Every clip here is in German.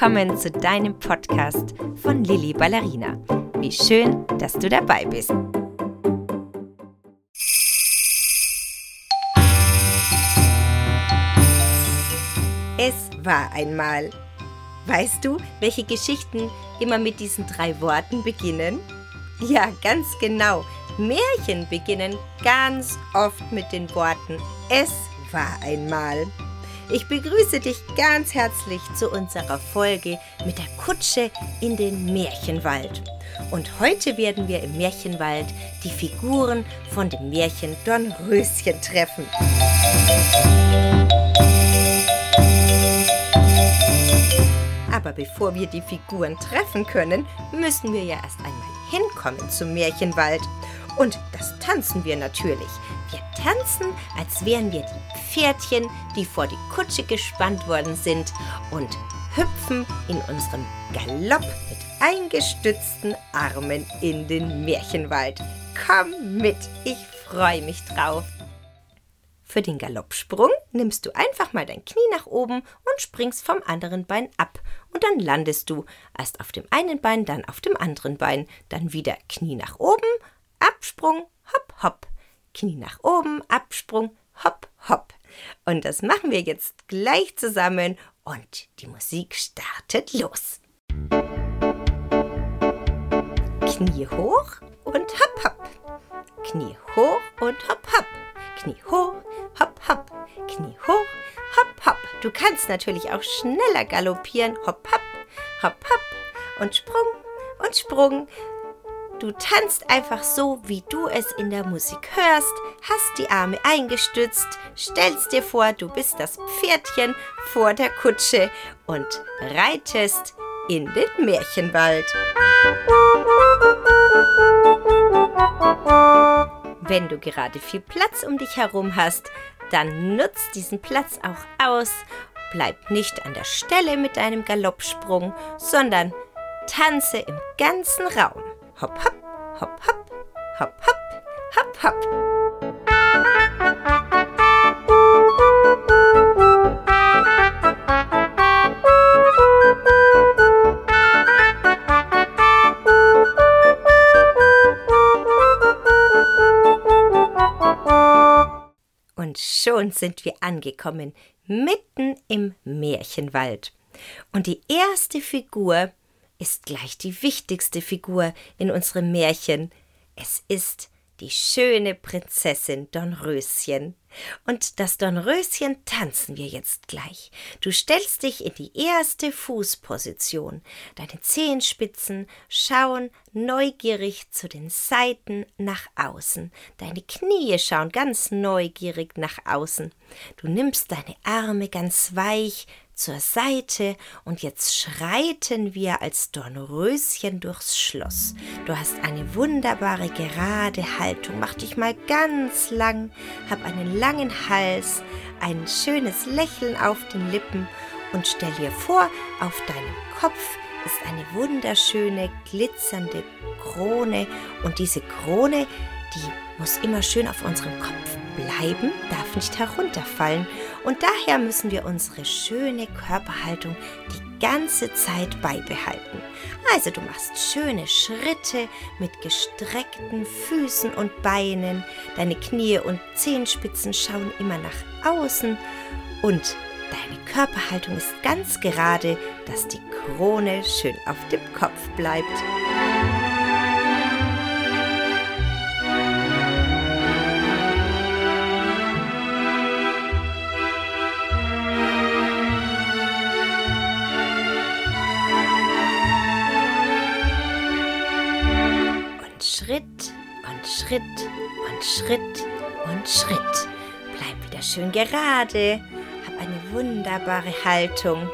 willkommen zu deinem Podcast von Lilly Ballerina. Wie schön, dass du dabei bist. Es war einmal. Weißt du, welche Geschichten immer mit diesen drei Worten beginnen? Ja, ganz genau. Märchen beginnen ganz oft mit den Worten Es war einmal. Ich begrüße dich ganz herzlich zu unserer Folge mit der Kutsche in den Märchenwald. Und heute werden wir im Märchenwald die Figuren von dem Märchen Dornröschen treffen. Aber bevor wir die Figuren treffen können, müssen wir ja erst einmal hinkommen zum Märchenwald. Und das tanzen wir natürlich. Wir tanzen, als wären wir die Pferdchen, die vor die Kutsche gespannt worden sind und hüpfen in unserem Galopp mit eingestützten Armen in den Märchenwald. Komm mit, ich freue mich drauf. Für den Galoppsprung nimmst du einfach mal dein Knie nach oben und springst vom anderen Bein ab. Und dann landest du erst auf dem einen Bein, dann auf dem anderen Bein. Dann wieder Knie nach oben, Absprung, hopp, hopp. Knie nach oben, Absprung, hopp, hopp. Und das machen wir jetzt gleich zusammen und die Musik startet los. Knie hoch und hopp, hopp. Knie hoch und hopp, hopp. Knie hoch, hopp, hopp. Knie hoch, hopp, hopp. Du kannst natürlich auch schneller galoppieren. Hopp, hopp, hopp, hopp. Und Sprung und Sprung. Du tanzt einfach so, wie du es in der Musik hörst, hast die Arme eingestützt, stellst dir vor, du bist das Pferdchen vor der Kutsche und reitest in den Märchenwald. Wenn du gerade viel Platz um dich herum hast, dann nutz diesen Platz auch aus. Bleib nicht an der Stelle mit deinem Galoppsprung, sondern tanze im ganzen Raum. Hopp, hopp, hopp, hopp, hopp, hopp, hopp, hopp. Schon sind wir angekommen, mitten im Märchenwald. Und die erste Figur ist gleich die wichtigste Figur in unserem Märchen. Es ist die schöne Prinzessin Dornröschen. Und das Dornröschen tanzen wir jetzt gleich. Du stellst dich in die erste Fußposition. Deine Zehenspitzen schauen neugierig zu den Seiten nach außen. Deine Knie schauen ganz neugierig nach außen. Du nimmst deine Arme ganz weich zur Seite und jetzt schreiten wir als Dornröschen durchs Schloss. Du hast eine wunderbare gerade Haltung, mach dich mal ganz lang, hab einen langen Hals, ein schönes Lächeln auf den Lippen und stell dir vor, auf deinem Kopf ist eine wunderschöne, glitzernde Krone und diese Krone, die muss immer schön auf unserem Kopf bleiben, darf nicht herunterfallen und daher müssen wir unsere schöne Körperhaltung die ganze Zeit beibehalten. Also du machst schöne Schritte mit gestreckten Füßen und Beinen, deine Knie und Zehenspitzen schauen immer nach außen und deine Körperhaltung ist ganz gerade, dass die Krone schön auf dem Kopf bleibt. Schritt und Schritt und Schritt. Bleib wieder schön gerade, hab eine wunderbare Haltung.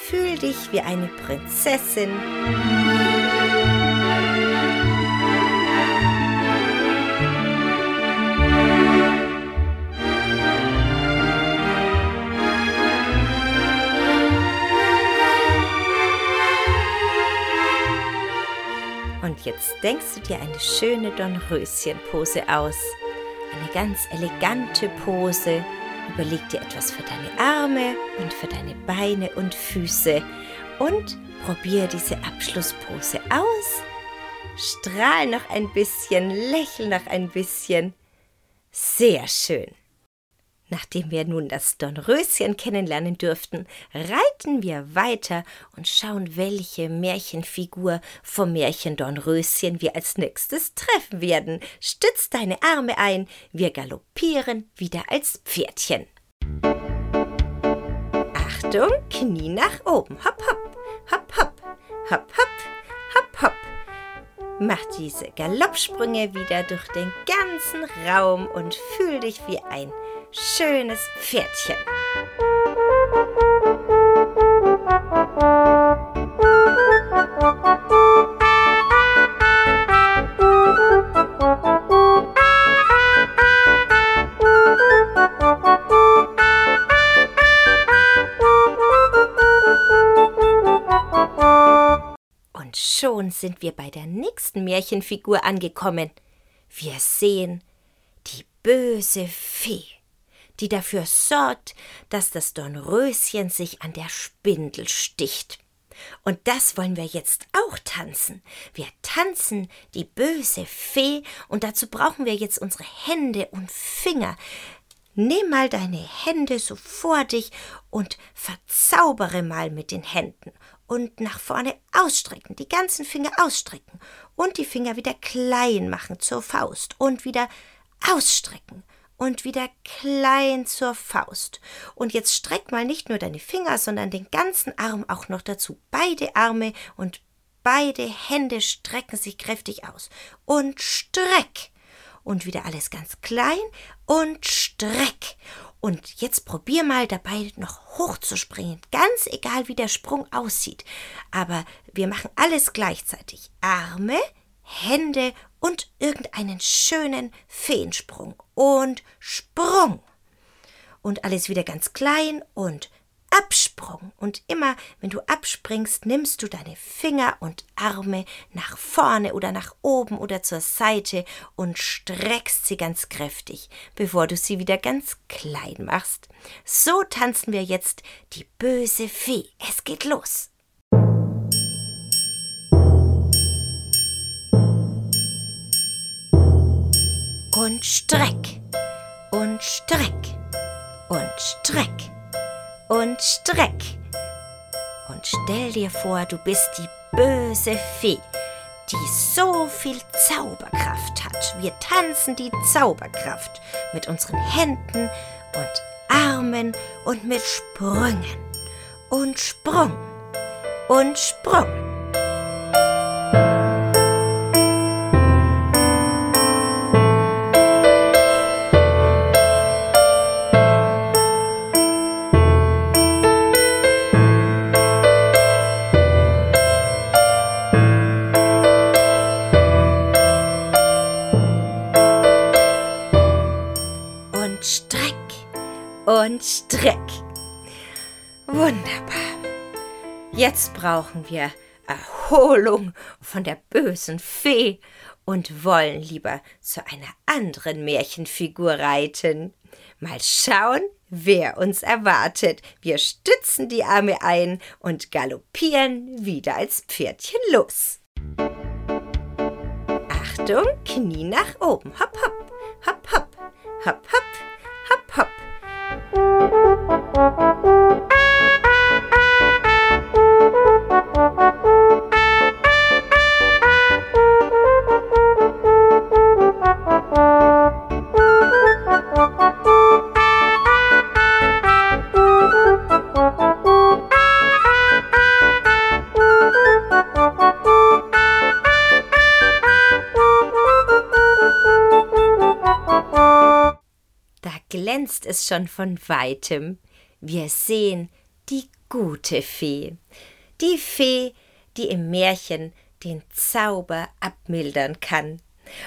Fühl dich wie eine Prinzessin. Jetzt denkst du dir eine schöne Dornröschenpose aus. Eine ganz elegante Pose. Überleg dir etwas für deine Arme und für deine Beine und Füße. Und probier diese Abschlusspose aus. Strahl noch ein bisschen, lächel noch ein bisschen. Sehr schön. Nachdem wir nun das Dornröschen kennenlernen dürften, reiten wir weiter und schauen, welche Märchenfigur vom Märchen Dornröschen wir als nächstes treffen werden. Stütz deine Arme ein, wir galoppieren wieder als Pferdchen. Achtung, Knie nach oben. Hopp, hopp, hopp, hopp, hopp, hopp, hopp, hopp. Mach diese Galoppsprünge wieder durch den ganzen Raum und fühl dich wie ein schönes Pferdchen. Und schon sind wir bei der nächsten Märchenfigur angekommen. Wir sehen die böse Fee die dafür sorgt, dass das Dornröschen sich an der Spindel sticht. Und das wollen wir jetzt auch tanzen. Wir tanzen die böse Fee und dazu brauchen wir jetzt unsere Hände und Finger. Nimm mal deine Hände so vor dich und verzaubere mal mit den Händen und nach vorne ausstrecken, die ganzen Finger ausstrecken und die Finger wieder klein machen zur Faust und wieder ausstrecken und wieder klein zur Faust. Und jetzt streck mal nicht nur deine Finger, sondern den ganzen Arm auch noch dazu. Beide Arme und beide Hände strecken sich kräftig aus. Und streck. Und wieder alles ganz klein und streck. Und jetzt probier mal dabei noch hochzuspringen, ganz egal wie der Sprung aussieht. Aber wir machen alles gleichzeitig. Arme, Hände und irgendeinen schönen Feensprung und Sprung. Und alles wieder ganz klein und Absprung. Und immer, wenn du abspringst, nimmst du deine Finger und Arme nach vorne oder nach oben oder zur Seite und streckst sie ganz kräftig, bevor du sie wieder ganz klein machst. So tanzen wir jetzt die böse Fee. Es geht los. Und streck und streck und streck und streck. Und stell dir vor, du bist die böse Fee, die so viel Zauberkraft hat. Wir tanzen die Zauberkraft mit unseren Händen und Armen und mit Sprüngen und Sprung und Sprung. Brauchen wir Erholung von der bösen Fee und wollen lieber zu einer anderen Märchenfigur reiten. Mal schauen, wer uns erwartet. Wir stützen die Arme ein und galoppieren wieder als Pferdchen los. Achtung, Knie nach oben. Hopp, hopp, hopp, hopp, hopp, hopp, hopp, hopp. Glänzt es schon von weitem. Wir sehen die gute Fee. Die Fee, die im Märchen den Zauber abmildern kann.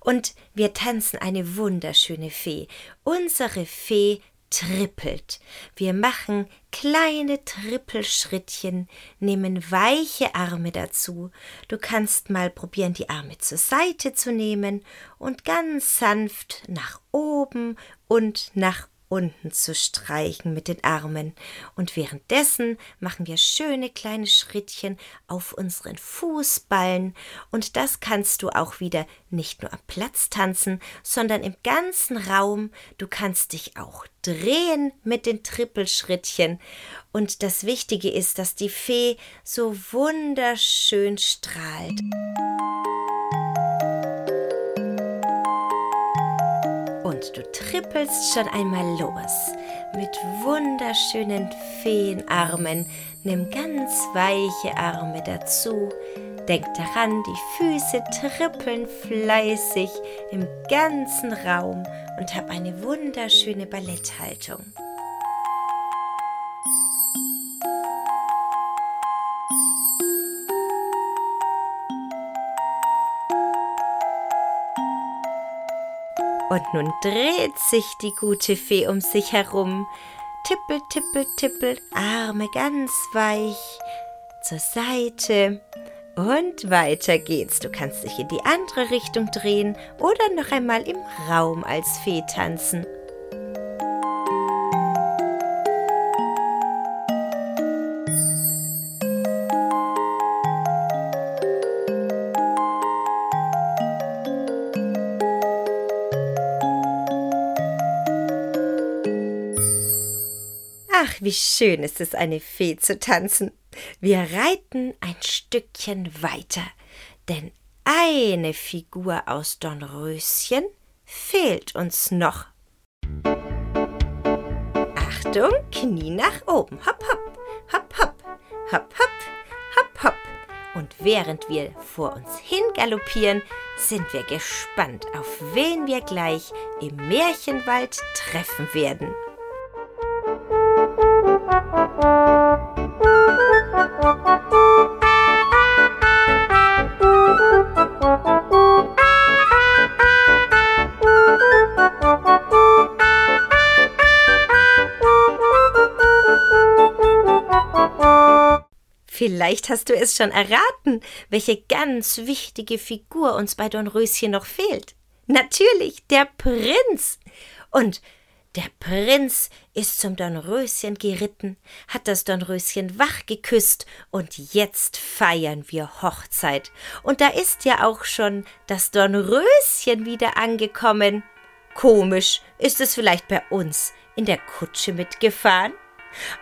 Und wir tanzen eine wunderschöne Fee. Unsere Fee trippelt. Wir machen kleine Trippelschrittchen, nehmen weiche Arme dazu. Du kannst mal probieren, die Arme zur Seite zu nehmen und ganz sanft nach oben und nach unten zu streichen mit den Armen. Und währenddessen machen wir schöne kleine Schrittchen auf unseren Fußballen. Und das kannst du auch wieder nicht nur am Platz tanzen, sondern im ganzen Raum. Du kannst dich auch drehen mit den Trippelschrittchen. Und das Wichtige ist, dass die Fee so wunderschön strahlt. Du trippelst schon einmal los mit wunderschönen Feenarmen. Nimm ganz weiche Arme dazu. Denk daran, die Füße trippeln fleißig im ganzen Raum und hab eine wunderschöne Balletthaltung. Und nun dreht sich die gute Fee um sich herum. Tippel, tippel, tippel, Arme ganz weich zur Seite. Und weiter geht's. Du kannst dich in die andere Richtung drehen oder noch einmal im Raum als Fee tanzen. Wie schön ist es, eine Fee zu tanzen. Wir reiten ein Stückchen weiter, denn eine Figur aus Dornröschen fehlt uns noch. Achtung, Knie nach oben. Hopp, hopp, hopp, hopp, hopp, hopp, hopp, hopp. Und während wir vor uns hingaloppieren, sind wir gespannt, auf wen wir gleich im Märchenwald treffen werden. Vielleicht hast du es schon erraten, welche ganz wichtige Figur uns bei Dornröschen noch fehlt. Natürlich der Prinz. Und der Prinz ist zum Dornröschen geritten, hat das Dornröschen wach geküsst und jetzt feiern wir Hochzeit. Und da ist ja auch schon das Dornröschen wieder angekommen. Komisch, ist es vielleicht bei uns in der Kutsche mitgefahren?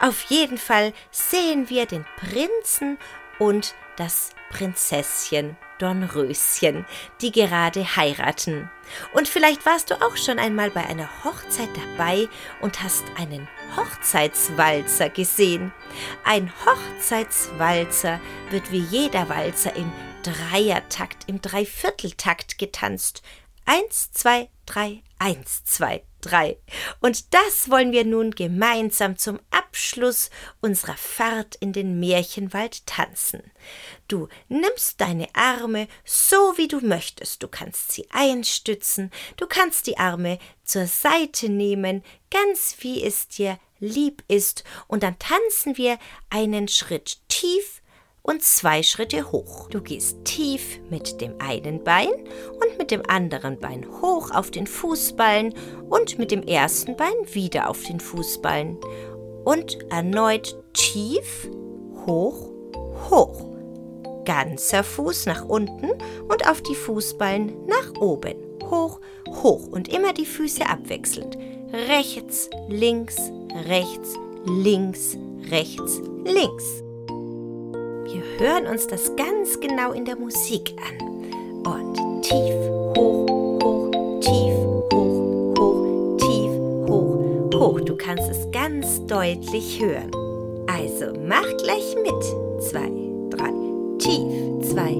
Auf jeden Fall sehen wir den Prinzen und das Prinzesschen Dornröschen, die gerade heiraten. Und vielleicht warst du auch schon einmal bei einer Hochzeit dabei und hast einen Hochzeitswalzer gesehen. Ein Hochzeitswalzer wird wie jeder Walzer im Dreiertakt, im Dreivierteltakt getanzt. Eins, zwei, drei, eins, zwei, drei. Und das wollen wir nun gemeinsam zum Abschluss unserer Fahrt in den Märchenwald tanzen. Du nimmst deine Arme so wie du möchtest. Du kannst sie einstützen, du kannst die Arme zur Seite nehmen, ganz wie es dir lieb ist, und dann tanzen wir einen Schritt tief und zwei Schritte hoch. Du gehst tief mit dem einen Bein und mit dem anderen Bein hoch auf den Fußballen und mit dem ersten Bein wieder auf den Fußballen und erneut tief, hoch, hoch. Ganzer Fuß nach unten und auf die Fußballen nach oben. Hoch, hoch und immer die Füße abwechselnd. Rechts, links, rechts, links, rechts, links. Hören uns das ganz genau in der Musik an. Und tief, hoch, hoch, tief, hoch, hoch, tief, hoch, hoch. Du kannst es ganz deutlich hören. Also mach gleich mit. Zwei, drei, tief, zwei,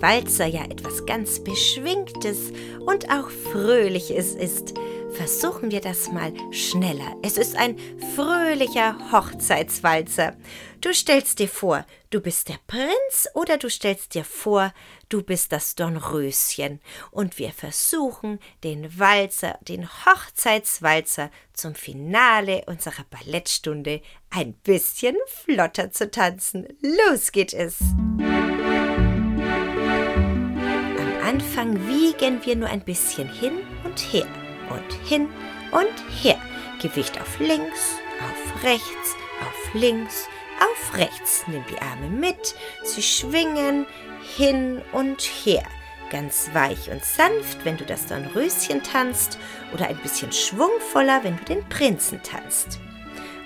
Walzer ja etwas ganz Beschwingtes und auch Fröhliches ist, versuchen wir das mal schneller. Es ist ein fröhlicher Hochzeitswalzer. Du stellst dir vor, du bist der Prinz oder du stellst dir vor, du bist das Dornröschen und wir versuchen, den Walzer, den Hochzeitswalzer zum Finale unserer Ballettstunde ein bisschen flotter zu tanzen. Los geht es! Anfang wiegen wir nur ein bisschen hin und her und hin und her. Gewicht auf links, auf rechts, auf links, auf rechts. Nimm die Arme mit, sie schwingen hin und her. Ganz weich und sanft, wenn du das Dornröschen tanzt, oder ein bisschen schwungvoller, wenn du den Prinzen tanzt.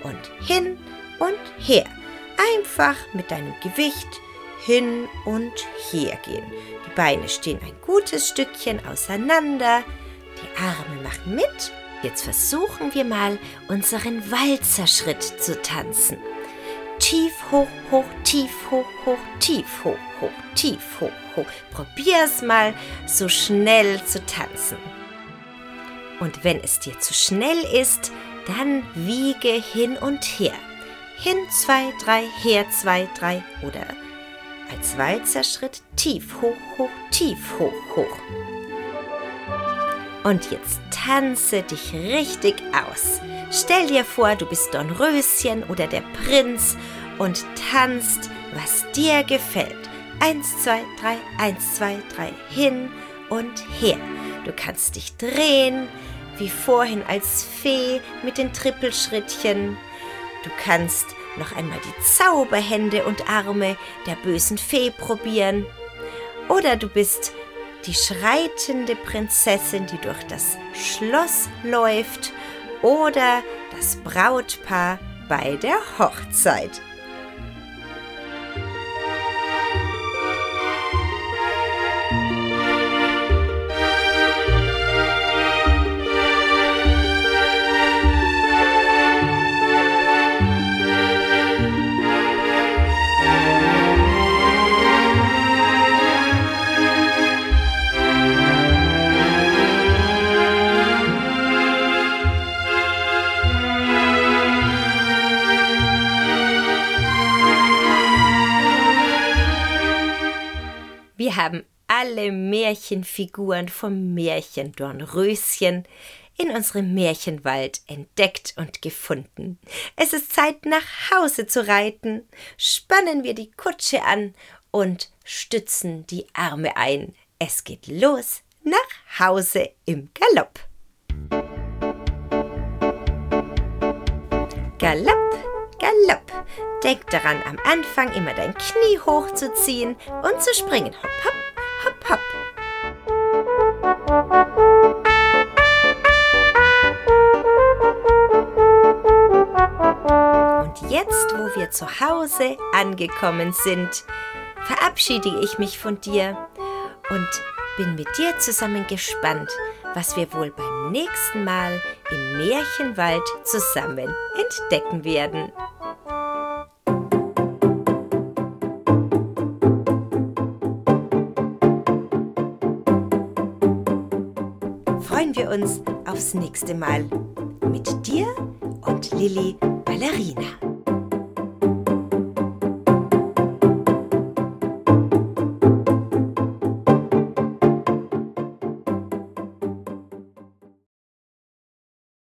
Und hin und her. Einfach mit deinem Gewicht hin und her gehen. Die Beine stehen ein gutes Stückchen auseinander. Die Arme machen mit. Jetzt versuchen wir mal unseren Walzerschritt zu tanzen. Tief, hoch, hoch, tief, hoch, hoch, tief, hoch, hoch, tief, hoch, hoch. Probier's mal, so schnell zu tanzen. Und wenn es dir zu schnell ist, dann wiege hin und her. Hin, zwei, drei, her, zwei, drei oder als Walzerschritt tief, hoch, hoch, tief, hoch, hoch. Und jetzt tanze dich richtig aus. Stell dir vor, du bist Dornröschen oder der Prinz und tanzt, was dir gefällt. Eins, zwei, drei, eins, zwei, drei, hin und her. Du kannst dich drehen, wie vorhin als Fee mit den Trippelschrittchen. Du kannst noch einmal die Zauberhände und Arme der bösen Fee probieren. Oder du bist die schreitende Prinzessin, die durch das Schloss läuft, oder das Brautpaar bei der Hochzeit. Alle Märchenfiguren vom Märchen Dornröschen in unserem Märchenwald entdeckt und gefunden. Es ist Zeit, nach Hause zu reiten. Spannen wir die Kutsche an und stützen die Arme ein. Es geht los nach Hause im Galopp. Galopp, Galopp. Denk daran, am Anfang immer dein Knie hochzuziehen und zu springen. Hopp, hopp, hopp. Und jetzt, wo wir zu Hause angekommen sind, verabschiede ich mich von dir und bin mit dir zusammen gespannt, was wir wohl beim nächsten Mal im Märchenwald zusammen entdecken werden. Freuen wir uns aufs nächste Mal mit dir und Lilly Ballerina.